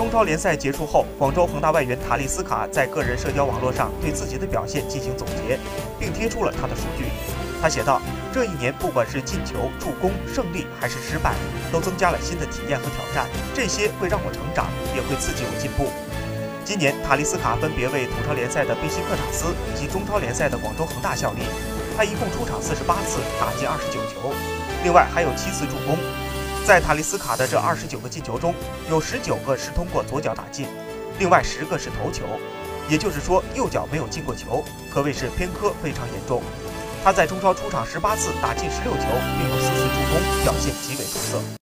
中超联赛结束后，广州恒大外援塔利斯卡在个人社交网络上对自己的表现进行总结，并贴出了他的数据。他写道：“这一年，不管是进球、助攻、胜利还是失败，都增加了新的体验和挑战。这些会让我成长，也会刺激我进步。”今年，塔利斯卡分别为土超联赛的贝西克塔斯以及中超联赛的广州恒大效力。他一共出场四十八次，打进二十九球，另外还有七次助攻。在塔利斯卡的这二十九个进球中，有十九个是通过左脚打进，另外十个是头球，也就是说右脚没有进过球，可谓是偏科非常严重。他在中超出场十八次，打进十六球，并有四次助攻，表现极为出色。